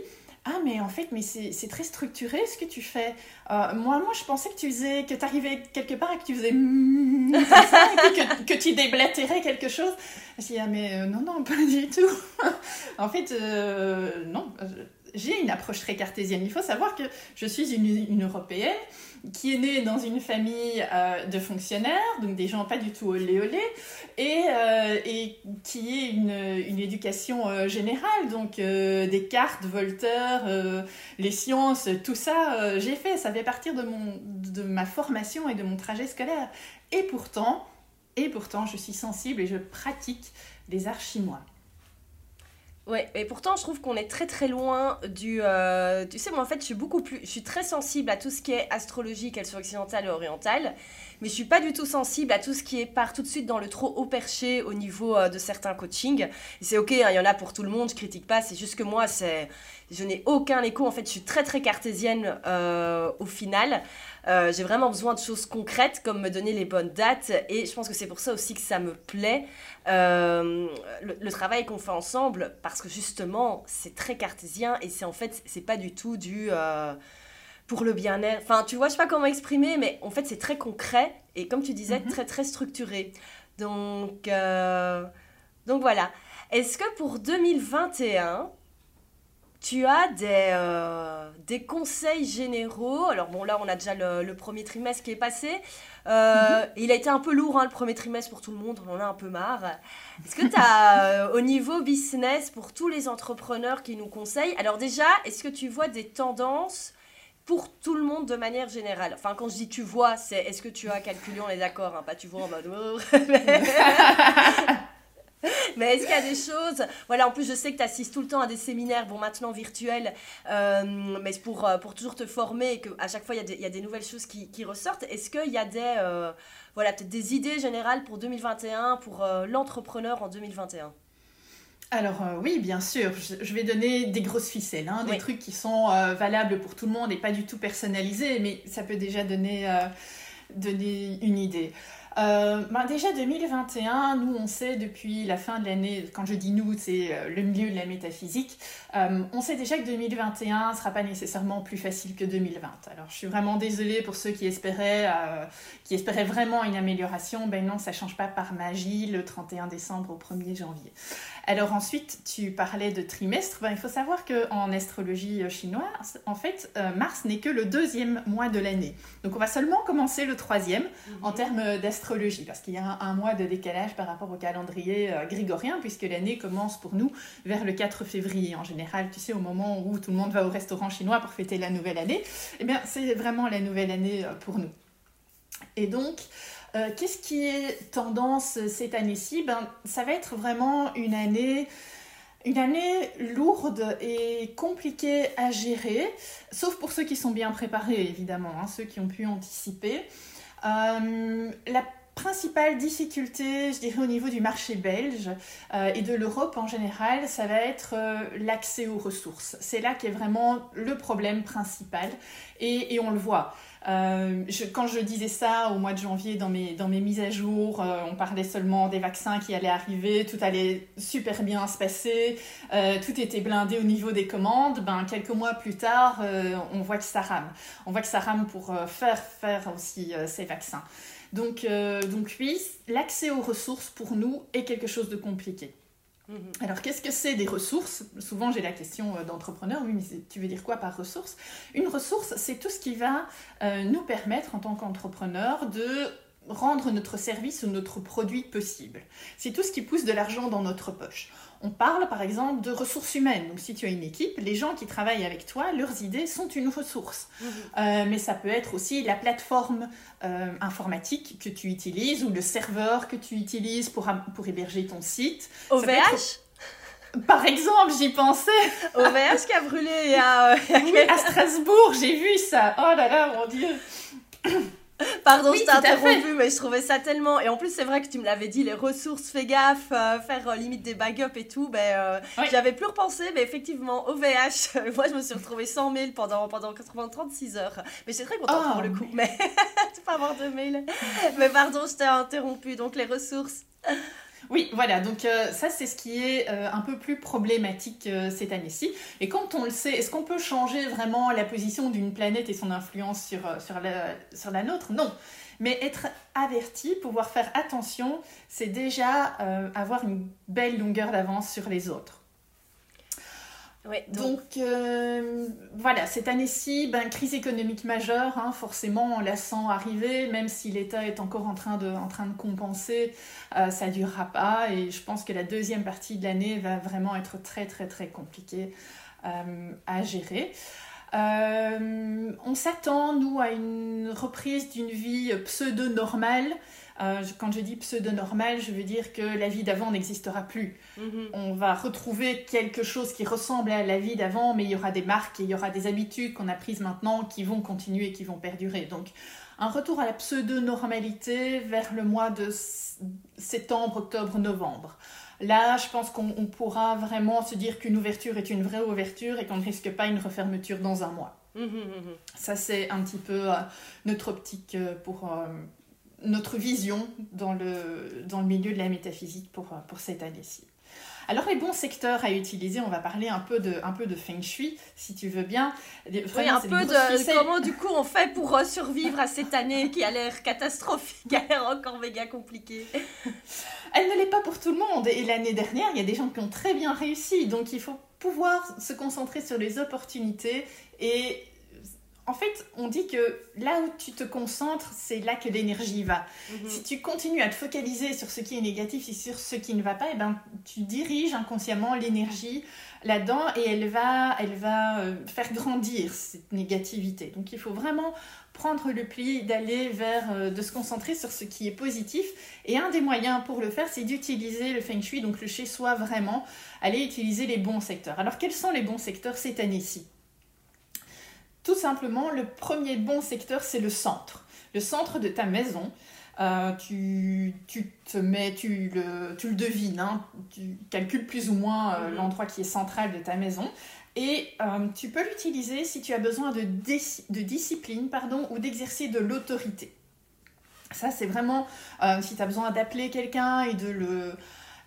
S2: ah mais en fait mais c'est très structuré ce que tu fais. Euh, moi moi je pensais que tu faisais que tu arrivais quelque part et que tu faisais ça, que, que, tu déblatérais quelque chose je dis ah mais euh, non non pas du tout. [LAUGHS] En fait non j'ai une approche très cartésienne. Il faut savoir que je suis une, Européenne qui est née dans une famille euh, de fonctionnaires, donc des gens pas du tout olé olé, et, euh, et qui est une, une éducation euh, générale, donc Descartes, Voltaire, les sciences, tout ça, j'ai fait, ça fait partir de, mon, de ma formation et de mon trajet scolaire. Et pourtant, et pourtant, je suis sensible et je pratique des arts chinois.
S1: Ouais, et pourtant je trouve qu'on est très très loin du. Euh, tu sais, moi en fait je suis beaucoup plus. Je suis très sensible à tout ce qui est astrologie, qu'elle soit occidentale et orientale, mais je suis pas du tout sensible à tout ce qui est part tout de suite dans le trop haut perché au niveau euh, de certains coachings. c'est ok, hein, il y en a pour tout le monde, je critique pas, c'est juste que moi c'est. Je n'ai aucun écho, en fait je suis très très cartésienne euh, au final. Euh, j'ai vraiment besoin de choses concrètes comme me donner les bonnes dates et je pense que c'est pour ça aussi que ça me plaît euh, le, travail qu'on fait ensemble parce que justement c'est très cartésien et c'est en fait c'est pas du tout du euh, pour le bien-être. Enfin tu vois je sais pas comment exprimer mais en fait c'est très concret et comme tu disais mhm. très très structuré. Donc donc voilà. Est-ce que pour 2021 tu as des, euh, des conseils généraux. Alors bon, là, on a déjà le, premier trimestre qui est passé. Euh, mhm. Il a été un peu lourd, hein, le premier trimestre pour tout le monde. On en a un peu marre. Est-ce que tu as, euh, au niveau business, pour tous les entrepreneurs qui nous conseillent, alors déjà, est-ce que tu vois des tendances pour tout le monde de manière générale? Enfin, quand je dis tu vois, c'est est-ce que tu as calculé, on est d'accord, hein, pas tu vois en mode... [LAUGHS] [LAUGHS] [LAUGHS] Mais est-ce qu'il y a des choses Voilà, en plus, je sais que tu assistes tout le temps à des séminaires, bon, maintenant virtuels, euh, mais pour, euh, pour toujours te former et qu'à chaque fois, il y, a des, il y, a des nouvelles choses qui, qui ressortent. Est-ce qu'il y a des, euh, voilà, peut-être des idées générales pour 2021, pour l'entrepreneur en 2021
S2: alors oui, bien sûr, je vais donner des grosses ficelles, hein, des trucs qui sont valables pour tout le monde et pas du tout personnalisés, mais ça peut déjà donner, donner une idée. Euh, ben déjà 2021, nous on sait depuis la fin de l'année, quand je dis nous, c'est euh, le milieu de la métaphysique, euh, on sait déjà que 2021 ne sera pas nécessairement plus facile que 2020. Alors je suis vraiment désolée pour ceux qui espéraient, qui espéraient vraiment une amélioration. Ben non, ça ne change pas par magie le 31 décembre au 1er janvier. Alors ensuite, tu parlais de trimestre. Ben, il faut savoir qu'en astrologie chinoise, en fait, mars n'est que le deuxième mois de l'année. Donc on va seulement commencer le troisième en mhm. termes d'astrologie parce qu'il y a un, mois de décalage par rapport au calendrier euh, grégorien, puisque l'année commence pour nous vers le 4 février. En général, tu sais, au moment où tout le monde va au restaurant chinois pour fêter la nouvelle année, eh bien, c'est vraiment la nouvelle année euh, pour nous. Et donc, euh, qu'est-ce qui est tendance cette année-ci? Ben, Ça va être vraiment une année une année lourde et compliquée à gérer, sauf pour ceux qui sont bien préparés, évidemment, hein, ceux qui ont pu anticiper. Euh, la principale difficulté, je dirais, au niveau du marché belge euh, et de l'Europe en général, ça va être l'accès aux ressources. C'est là qu'est vraiment le problème principal et on le voit. Euh, quand je disais ça au mois de janvier dans mes, dans mes mises à jour, on parlait seulement des vaccins qui allaient arriver, tout allait super bien se passer, tout était blindé au niveau des commandes. Ben, quelques mois plus tard, on voit que ça rame. On voit que ça rame pour faire faire aussi ces vaccins. Donc, euh, donc oui, l'accès aux ressources pour nous est quelque chose de compliqué. Mhm. Alors, qu'est-ce que c'est des ressources? Souvent, j'ai la question euh, d'entrepreneur, oui, mais tu veux dire quoi par ressource Une ressource, c'est tout ce qui va euh, nous permettre, en tant qu'entrepreneur, de rendre notre service ou notre produit possible. C'est tout ce qui pousse de l'argent dans notre poche. On parle par exemple de ressources humaines. Donc si tu as une équipe, les gens qui travaillent avec toi, leurs idées sont une ressource. Mhm. Euh, mais ça peut être aussi la plateforme euh, informatique que tu utilises ou le serveur que tu utilises pour, pour héberger ton site.
S1: OVH [LAUGHS]
S2: Par exemple, j'y pensais. [LAUGHS]
S1: OVH qui a brûlé à,
S2: oui, à Strasbourg, j'ai vu ça. Oh là là, mon Dieu. [LAUGHS]
S1: Pardon, je t'ai interrompu, mais je trouvais ça tellement. Et en plus, c'est vrai que tu me l'avais dit, les ressources, fais gaffe, euh, faire euh, limite des backups et tout. Ben, euh, J'avais plus repensé, mais effectivement, OVH, [LAUGHS] moi je me suis retrouvée 100 mails pendant, pendant 36 heures. Mais j'étais très contente pour le oh, coup, mais [LAUGHS] pas avoir de mails. mais pardon, je t'ai interrompu. Donc, les ressources.
S2: Oui, voilà, donc euh, ça c'est ce qui est euh, un peu plus problématique euh, cette année-ci. Et quand on le sait, est-ce qu'on peut changer vraiment la position d'une planète et son influence sur, la nôtre? Non. Mais être averti, pouvoir faire attention, c'est déjà avoir une belle longueur d'avance sur les autres. Donc, euh, voilà, cette année-ci, ben, crise économique majeure, hein, forcément on la sent arriver, même si l'État est encore en train de, compenser, euh, ça ne durera pas et je pense que la deuxième partie de l'année va vraiment être très très très compliquée euh, à gérer. On s'attend, nous, à une reprise d'une vie pseudo-normale euh, quand je dis pseudo-normal, je veux dire que la vie d'avant n'existera plus. Mhm. On va retrouver quelque chose qui ressemble à la vie d'avant, mais il y aura des marques et il y aura des habitudes qu'on a prises maintenant qui vont continuer et qui vont perdurer. Donc, un retour à la pseudo-normalité vers le mois de septembre, octobre, novembre. Là, je pense qu'on pourra vraiment se dire qu'une ouverture est une vraie ouverture et qu'on ne risque pas une refermeture dans un mois. Mhm, mhm, Ça, c'est un petit peu euh, notre optique euh, pour, notre vision dans le, dans le milieu de la métaphysique pour, pour cette année-ci. Alors les bons secteurs à utiliser, on va parler un peu de, un peu de feng shui, si tu veux bien.
S1: oui, un peu de comment du coup on fait pour euh, survivre à cette année qui a l'air catastrophique, qui [LAUGHS] a l'air encore méga compliquée.
S2: Elle ne l'est pas pour tout le monde. Et l'année dernière, il y a des gens qui ont très bien réussi. Donc il faut pouvoir se concentrer sur les opportunités et en fait, on dit que là où tu te concentres, c'est là que l'énergie va. Mhm. Si tu continues à te focaliser sur ce qui est négatif et sur ce qui ne va pas, et eh ben, tu diriges inconsciemment l'énergie là-dedans et elle va, elle va euh, faire grandir cette négativité. Donc il faut vraiment prendre le pli d'aller vers, euh, de se concentrer sur ce qui est positif. Et un des moyens pour le faire, c'est d'utiliser le feng shui, donc le chez soi vraiment, aller utiliser les bons secteurs. Alors quels sont les bons secteurs cette année-ci? Tout simplement, le premier bon secteur, c'est le centre. Le centre de ta maison. Euh, tu, te mets, tu le, tu le devines, hein. tu calcules plus ou moins euh, mhm. l'endroit qui est central de ta maison. Et euh, tu peux l'utiliser si tu as besoin de, de discipline pardon, ou d'exercer de l'autorité. Ça, c'est vraiment si tu as besoin d'appeler quelqu'un et de le,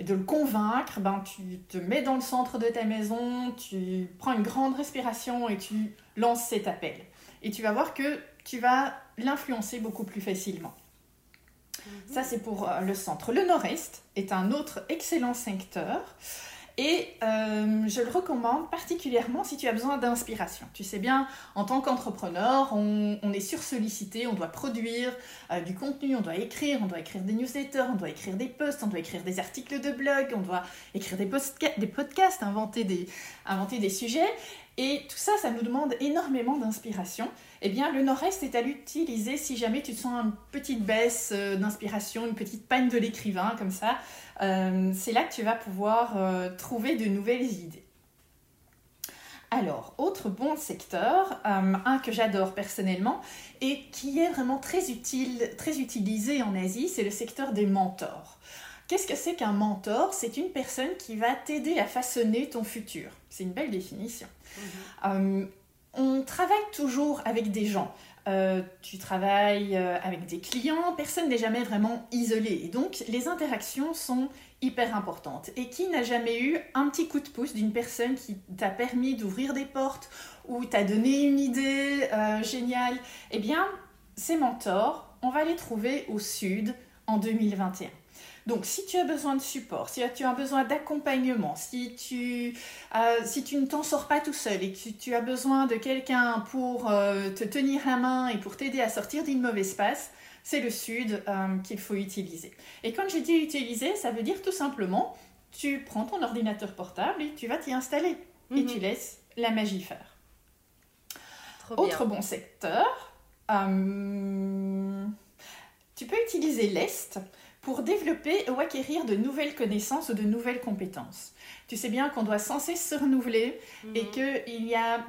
S2: de le convaincre, ben, tu te mets dans le centre de ta maison, tu prends une grande respiration et tu lances cet appel. Et tu vas voir que tu vas l'influencer beaucoup plus facilement. Mhm. Ça, c'est pour euh, le centre. Le nord-est est un autre excellent secteur. Et euh, je le recommande particulièrement si tu as besoin d'inspiration. Tu sais bien, en tant qu'entrepreneur, on, est sursollicité, on doit produire euh, du contenu, on doit écrire, on doit écrire des newsletters, on doit écrire des posts, on doit écrire des articles de blog, on doit écrire des, des podcasts, inventer des, inventer des sujets. Et tout ça, ça nous demande énormément d'inspiration. Eh bien, le nord-est est à l'utiliser si jamais tu te sens une petite baisse euh, d'inspiration, une petite panne de l'écrivain, comme ça. Euh, c'est là que tu vas pouvoir euh, trouver de nouvelles idées. Alors, autre bon secteur, un que j'adore personnellement et qui est vraiment très utile, très utilisé en Asie, c'est le secteur des mentors. Qu'est-ce que c'est qu'un mentor? C'est une personne qui va t'aider à façonner ton futur. C'est une belle définition. Mhm. Euh, on travaille toujours avec des gens. Euh, tu travailles euh, avec des clients, personne n'est jamais vraiment isolé. Et donc, les interactions sont hyper importantes. Et qui n'a jamais eu un petit coup de pouce d'une personne qui t'a permis d'ouvrir des portes ou t'a donné une idée géniale? Eh bien, ces mentors, on va les trouver au sud en 2021. Donc, si tu as besoin de support, si tu as besoin d'accompagnement, si tu, euh, si tu ne t'en sors pas tout seul et que tu as besoin de quelqu'un pour euh, te tenir la main et pour t'aider à sortir d'une mauvaise passe, c'est le Sud euh, qu'il faut utiliser. Et quand je dis utiliser, ça veut dire tout simplement, tu prends ton ordinateur portable et tu vas t'y installer et tu mhm. laisses la magie faire. Autre bon secteur, tu peux utiliser l'Est pour développer ou acquérir de nouvelles connaissances ou de nouvelles compétences. Tu sais bien qu'on doit sans cesse se renouveler et mhm. que il y a,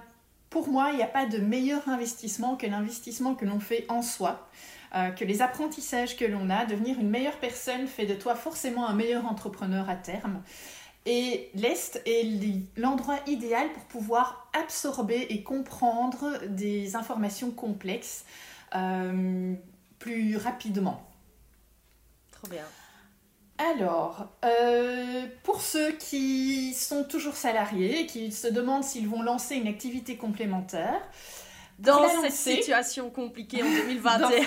S2: pour moi, il n'y a pas de meilleur investissement que l'investissement que l'on fait en soi. Euh, que les apprentissages que l'on a, devenir une meilleure personne fait de toi forcément un meilleur entrepreneur à terme. Et l'Est est l'endroit idéal pour pouvoir absorber et comprendre des informations complexes euh, plus rapidement
S1: bien.
S2: Alors, euh, pour ceux qui sont toujours salariés et qui se demandent s'ils vont lancer une activité complémentaire,
S1: dans cette situation compliquée en [LAUGHS] 2021.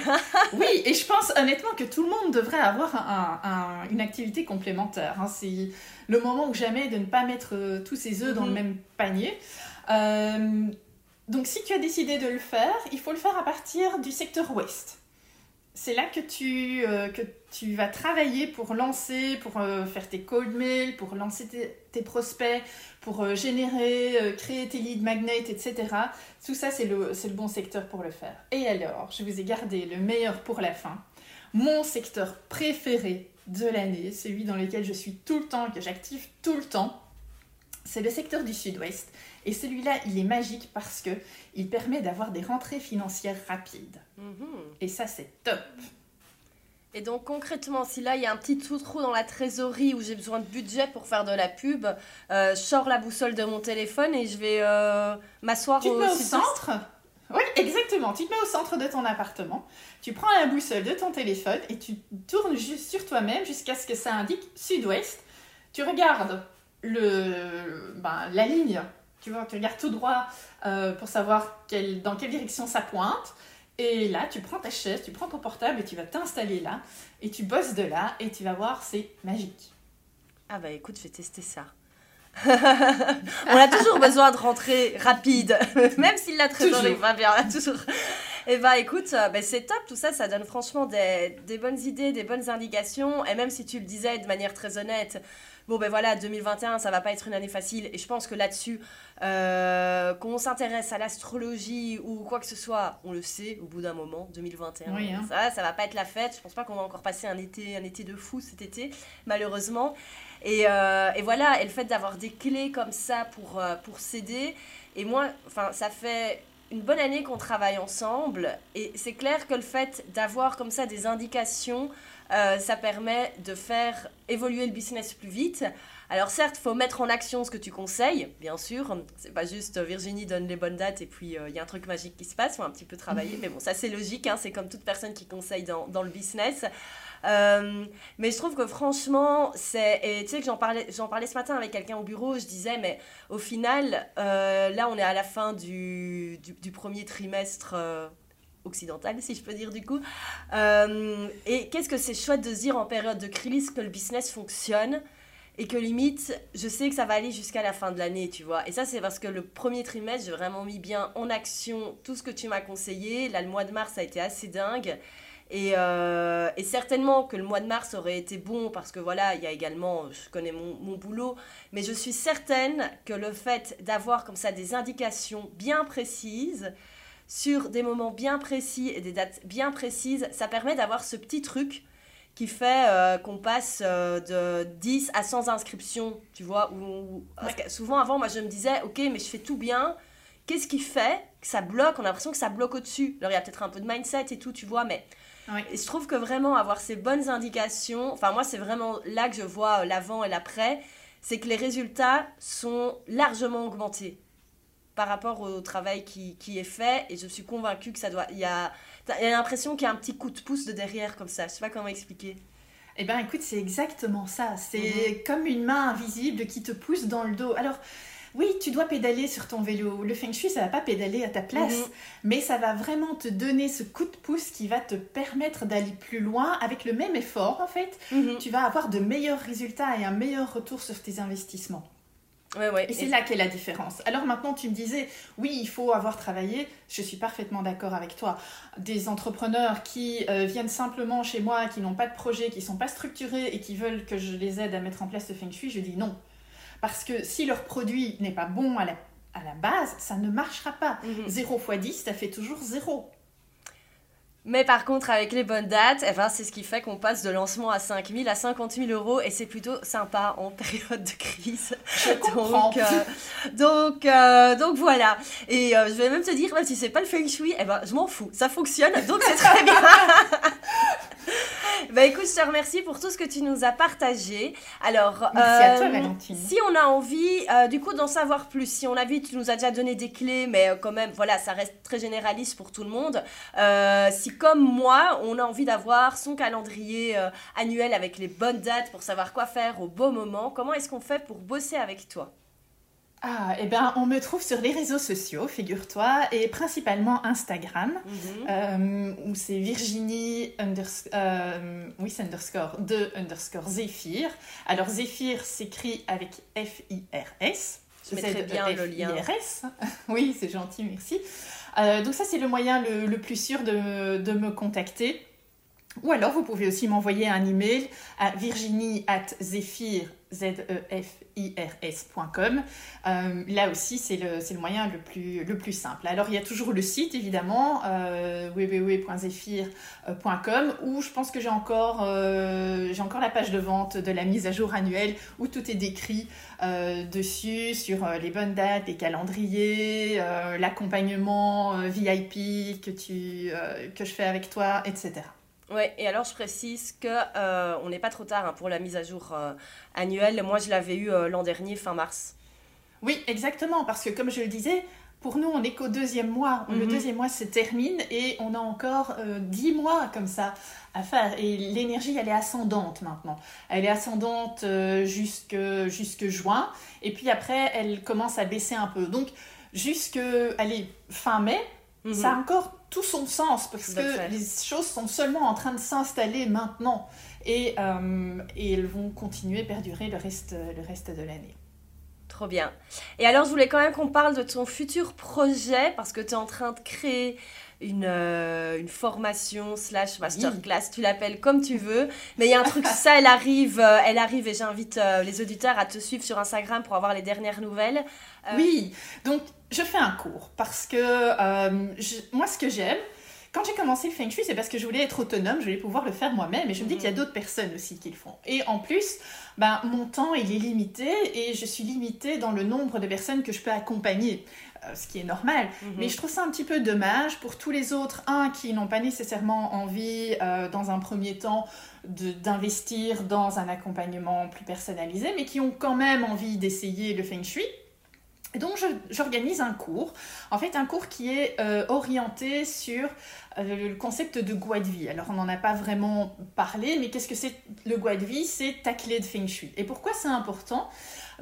S2: oui, et je pense honnêtement que tout le monde devrait avoir une activité complémentaire. Hein. C'est le moment ou jamais de ne pas mettre euh, tous ses œufs dans le mhm. même panier. Euh, donc si tu as décidé de le faire, il faut le faire à partir du secteur ouest c'est là que tu, euh, que tu vas travailler pour lancer, pour euh, faire tes cold mails, pour lancer tes, prospects, pour euh, générer, créer tes lead magnets, etc. Tout ça, c'est le, le bon secteur pour le faire. Et alors, je vous ai gardé le meilleur pour la fin. Mon secteur préféré de l'année, celui dans lequel je suis tout le temps, que j'active tout le temps, c'est le secteur du sud-ouest. Et celui-là, il est magique parce que il permet d'avoir des rentrées financières rapides. Mhm. Et ça, c'est top.
S1: Et donc concrètement, si là il y a un petit trou dans la trésorerie où j'ai besoin de budget pour faire de la pub, euh, je sors la boussole de mon téléphone et je vais euh, m'asseoir
S2: au, au centre? Oui, exactement. Tu te mets au centre de ton appartement, tu prends la boussole de ton téléphone et tu tournes juste sur toi-même jusqu'à ce que ça indique sud-ouest. Tu regardes le, ben, la ligne tu vois, tu regardes tout droit euh, pour savoir dans quelle direction ça pointe. Et là, tu prends ta chaise, tu prends ton portable et tu vas t'installer là. Et tu bosses de là et tu vas voir, c'est magique.
S1: Ah bah écoute, je vais tester ça. [LAUGHS] on a toujours besoin de rentrer rapide, [LAUGHS] même si la trésorerie va bien, [LAUGHS] toujours. Et eh bah écoute, bah, c'est top, tout ça, ça donne franchement des, des, bonnes idées, des bonnes indications. Et même si tu le disais de manière très honnête, bon ben voilà, 2021, ça va pas être une année facile. Et je pense que là-dessus, euh, qu'on s'intéresse à l'astrologie ou quoi que ce soit, on le sait au bout d'un moment, 2021. Hein. Ça, ça va pas être la fête. Je pense pas qu'on va encore passer un été, un été de fou cet été, malheureusement. Et, euh, et voilà, et le fait d'avoir des clés comme ça pour, euh, pour s'aider. Et moi, enfin, ça fait une bonne année qu'on travaille ensemble. Et c'est clair que le fait d'avoir comme ça des indications euh, ça permet de faire évoluer le business plus vite. Alors certes, faut mettre en action ce que tu conseilles, bien sûr. C'est pas juste euh, Virginie donne les bonnes dates et puis il euh, y a un truc magique qui se passe, faut un petit peu travailler. Mais bon, ça c'est logique, hein, c'est comme toute personne qui conseille dans, le business. mais je trouve que franchement, c'est. Et tu sais que j'en parlais, j'en parlais ce matin avec quelqu'un au bureau, je disais, mais au final, là on est à la fin du premier trimestre occidentale, si je peux dire du coup. Euh, et qu'est-ce que c'est chouette de dire en période de crise que le business fonctionne et que limite, je sais que ça va aller jusqu'à la fin de l'année, tu vois. Et ça, c'est parce que le premier trimestre, j'ai vraiment mis bien en action tout ce que tu m'as conseillé. Là, le mois de mars a été assez dingue. Et, euh, et, certainement que le mois de mars aurait été bon parce que voilà, il y a également, je connais mon boulot, mais je suis certaine que le fait d'avoir comme ça des indications bien précises, sur des moments bien précis et des dates bien précises, ça permet d'avoir ce petit truc qui fait euh, qu'on passe euh, de 10 à 100 inscriptions, tu vois. souvent avant, moi je me disais, ok, mais je fais tout bien. Qu'est-ce qui fait que ça bloque? On a l'impression que ça bloque au-dessus. Alors il y a peut-être un peu de mindset et tout, tu vois, mais je trouve que vraiment avoir ces bonnes indications, enfin moi c'est vraiment là que je vois euh, l'avant et l'après, c'est que les résultats sont largement augmentés par rapport au travail qui, qui, est fait et je suis convaincue que ça doit il y a, y a l'impression qu'il y a un petit coup de pouce de derrière comme ça je sais pas comment expliquer
S2: eh bien écoute c'est exactement ça c'est mhm. comme une main invisible qui te pousse dans le dos alors oui, tu dois pédaler sur ton vélo. Le feng shui, ça va pas pédaler à ta place, mhm. mais ça va vraiment te donner ce coup de pouce qui va te permettre d'aller plus loin avec le même effort en fait. Mhm. Tu vas avoir de meilleurs résultats et un meilleur retour sur tes investissements. Et c'est là qu'est la différence. Alors maintenant, tu me disais, oui, il faut avoir travaillé. Je suis parfaitement d'accord avec toi. Des entrepreneurs qui euh, viennent simplement chez moi, qui n'ont pas de projet, qui sont pas structurés et qui veulent que je les aide à mettre en place le feng shui, je dis non. Parce que si leur produit n'est pas bon à la, à la base, ça ne marchera pas. 0 x 10, ça fait toujours 0.
S1: Mais par contre, avec les bonnes dates, eh ben, c'est ce qui fait qu'on passe de lancement à 5 000 à 50 000 euros et c'est plutôt sympa en période de crise.
S2: Je [LAUGHS] donc,
S1: euh, donc, euh, donc voilà. Et euh, je vais même te dire, même si c'est pas le feng shui, eh ben, je m'en fous. Ça fonctionne, donc c'est très bien. [LAUGHS] [LAUGHS] bah écoute, je te remercie pour tout ce que tu nous as partagé. Alors,
S2: euh,
S1: si on a envie, euh, du coup, d'en savoir plus, si on a vu, tu nous as déjà donné des clés, mais euh, quand même, voilà, ça reste très généraliste pour tout le monde. si, comme moi, on a envie d'avoir son calendrier annuel avec les bonnes dates pour savoir quoi faire au bon moment, comment est-ce qu'on fait pour bosser avec toi?
S2: Ah, eh bien, on me trouve sur les réseaux sociaux, figure-toi, et principalement Instagram,
S1: Mhm.
S2: euh, où c'est Virginie unders- euh, oui, c'est underscore de underscore Zéphyr. Alors Zéphyr s'écrit avec F-I-R-S.
S1: Je mettrai bien le lien.
S2: F-I-R-S. [LAUGHS] oui, c'est gentil, merci. Euh, donc ça, c'est le moyen le, le plus sûr de, de me contacter. Ou alors, vous pouvez aussi m'envoyer un email à virginie at zephyr, Z-E-F-I-R-S.com. Euh, là aussi, c'est le, le moyen le plus, le plus simple. Alors, il y a toujours le site, évidemment, euh, www.zephyr.com, où je pense que j'ai encore, euh, j'ai encore la page de vente de la mise à jour annuelle, où tout est décrit euh, dessus, sur euh, les bonnes dates, les calendriers, euh, l'accompagnement VIP que, tu, que je fais avec toi, etc.
S1: Ouais, et alors je précise que euh, on n'est pas trop tard hein, pour la mise à jour euh, annuelle. Moi, je l'avais eu euh, l'an dernier, fin mars.
S2: Oui, exactement, parce que comme je le disais, pour nous, on n'est qu'au deuxième mois. Le
S1: Mhm.
S2: deuxième mois se termine et on a encore dix mois comme ça à faire. Et l'énergie, elle est ascendante maintenant. Elle est ascendante jusque, jusque juin. Et puis après, elle commence à baisser un peu. Donc, jusque, allez, fin mai,
S1: Mhm.
S2: ça a encore tout son sens parce
S1: à fait.
S2: que les choses sont seulement en train de s'installer maintenant. Et, euh, et elles vont continuer, perdurer le reste, le reste de l'année.
S1: Trop bien. Et alors, je voulais quand même qu'on parle de ton futur projet parce que tu es en train de créer une, euh, une formation slash masterclass, tu l'appelles comme tu veux. Mais il y a un truc, ça, elle arrive, euh, elle arrive et j'invite euh, les auditeurs à te suivre sur Instagram pour avoir les dernières nouvelles.
S2: Oui, donc je fais un cours parce que je- moi, ce que j'aime, quand j'ai commencé le Feng Shui, c'est parce que je voulais être autonome, je voulais pouvoir le faire moi-même et je me dis
S1: Mhm.
S2: qu'il y a d'autres personnes aussi qui le font. Et en plus, ben, mon temps, il est limité et je suis limitée dans le nombre de personnes que je peux accompagner, euh, ce qui est normal.
S1: mhm.
S2: Mais je trouve ça un petit peu dommage pour tous les autres, un, qui n'ont pas nécessairement envie, euh, dans un premier temps, d'investir dans un accompagnement plus personnalisé, mais qui ont quand même envie d'essayer le feng shui. Et donc, j'organise un cours, en fait, un cours qui est euh, orienté sur euh, le concept de gua de vie. Alors, on n'en a pas vraiment parlé, mais qu'est-ce que c'est le gua de vie C'est ta clé de feng shui. Et pourquoi c'est important?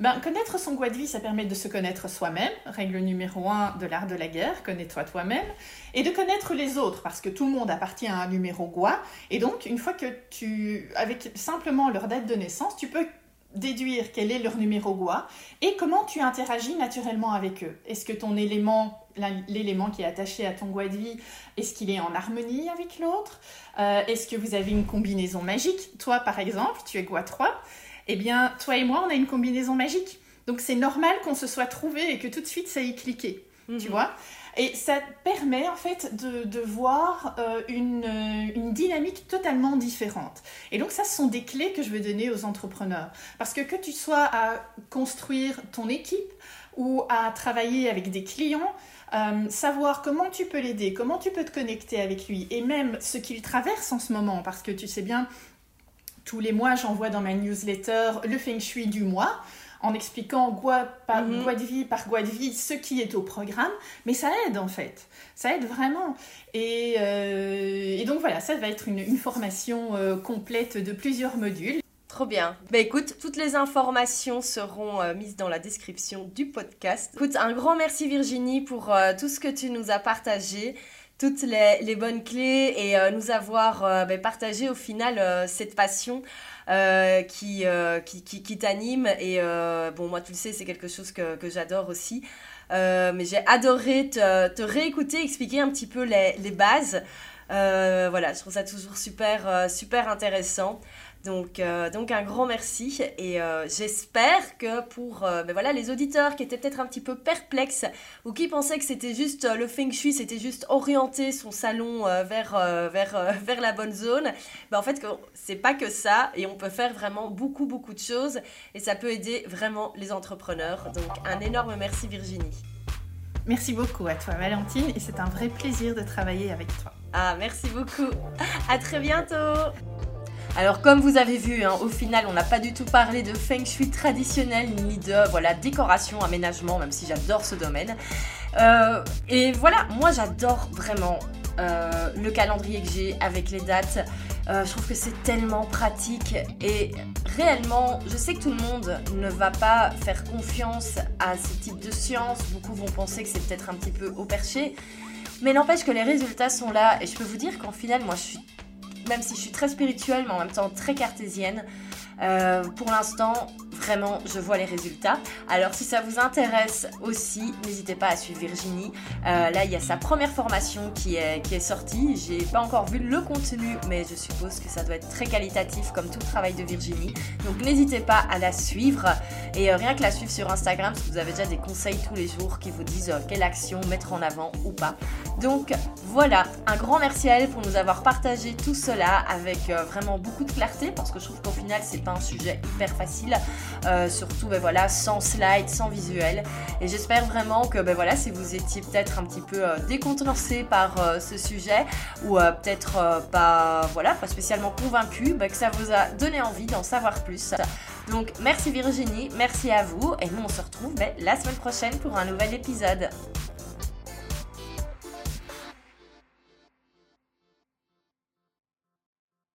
S2: Ben, Connaître son gua de vie, ça permet de se connaître soi-même, règle numéro un de l'art de la guerre, connais-toi toi-même, et de connaître les autres, parce que tout le monde appartient à un numéro gua, et donc, une fois que tu, avec simplement leur date de naissance, tu peux déduire quel est leur numéro gua et comment tu interagis naturellement avec eux. Est-ce que ton élément, l'élément qui est attaché à ton gua de vie, est-ce qu'il est en harmonie avec l'autre? Euh, Est-ce que vous avez une combinaison magique? Toi, par exemple, tu es gua 3. Eh bien, toi et moi, on a une combinaison magique. Donc, c'est normal qu'on se soit trouvé et que tout de suite, ça ait cliqué tu
S1: Mhm.
S2: vois? Et ça permet en fait de, de voir euh, une, euh, une dynamique totalement différente. Et donc ça, ce sont des clés que je veux donner aux entrepreneurs. Parce que que tu sois à construire ton équipe ou à travailler avec des clients, euh, savoir comment tu peux l'aider, comment tu peux te connecter avec lui, et même ce qu'il traverse en ce moment, parce que tu sais bien, tous les mois, j'envoie dans ma newsletter le feng shui du mois en expliquant gua, par,
S1: Mhm.
S2: gua de vie par gua de vie ce qui est au programme, mais ça aide en fait, ça aide vraiment. Et, euh, et donc voilà, ça va être une, une formation euh, complète de plusieurs modules.
S1: Trop bien. Bah écoute, toutes les informations seront euh, mises dans la description du podcast. Écoute, un grand merci Virginie pour tout ce que tu nous as partagé, toutes les, les bonnes clés et euh, nous avoir euh, bah, partagé au final euh, cette passion euh, qui, euh, qui, qui, qui t'anime. Et euh, bon, moi tu le sais, c'est quelque chose que, que j'adore aussi. Mais j'ai adoré te, te réécouter, expliquer un petit peu les, les bases. Voilà, je trouve ça toujours super, super intéressant. Donc, euh, donc un grand merci et euh, j'espère que pour euh, ben voilà, les auditeurs qui étaient peut-être un petit peu perplexes ou qui pensaient que c'était juste le feng shui, c'était juste orienter son salon vers, vers, [LAUGHS] vers la bonne zone, ben en fait c'est pas que ça et on peut faire vraiment beaucoup beaucoup de choses et ça peut aider vraiment les entrepreneurs. Donc un énorme merci Virginie.
S2: Merci beaucoup à toi Valentine et c'est un vrai plaisir de travailler avec toi.
S1: Ah, merci beaucoup. À très bientôt. Alors comme vous avez vu, hein, au final on n'a pas du tout parlé de feng shui traditionnel ni de voilà décoration, aménagement, même si j'adore ce domaine. Euh, et voilà, moi j'adore vraiment euh, le calendrier que j'ai avec les dates. Euh, je trouve que c'est tellement pratique et réellement, je sais que tout le monde ne va pas faire confiance à ce type de science. Beaucoup vont penser que c'est peut-être un petit peu au perché. Mais n'empêche que les résultats sont là et je peux vous dire qu'en final, moi je suis, même si je suis très spirituelle mais en même temps très cartésienne, euh, pour l'instant, vraiment, je vois les résultats. Alors, si ça vous intéresse aussi, n'hésitez pas à suivre Virginie. Euh, là, il y a sa première formation qui est, sortie. J'ai pas encore vu le contenu, mais je suppose que ça doit être très qualitatif comme tout le travail de Virginie. Donc, n'hésitez pas à la suivre. Et euh, rien que la suivre sur Instagram, parce que vous avez déjà des conseils tous les jours qui vous disent quelle action mettre en avant ou pas. Donc, voilà, un grand merci à elle pour nous avoir partagé tout cela avec vraiment beaucoup de clarté, parce que je trouve qu'au final, c'est un sujet hyper facile, euh, surtout ben voilà, sans slide, sans visuel. Et j'espère vraiment que ben voilà, si vous étiez peut-être un petit peu euh, décontenancé par euh, ce sujet, ou peut-être pas, voilà, pas spécialement convaincu, ben que ça vous a donné envie d'en savoir plus. Donc merci Virginie, merci à vous, et nous on se retrouve ben, la semaine prochaine pour un nouvel épisode.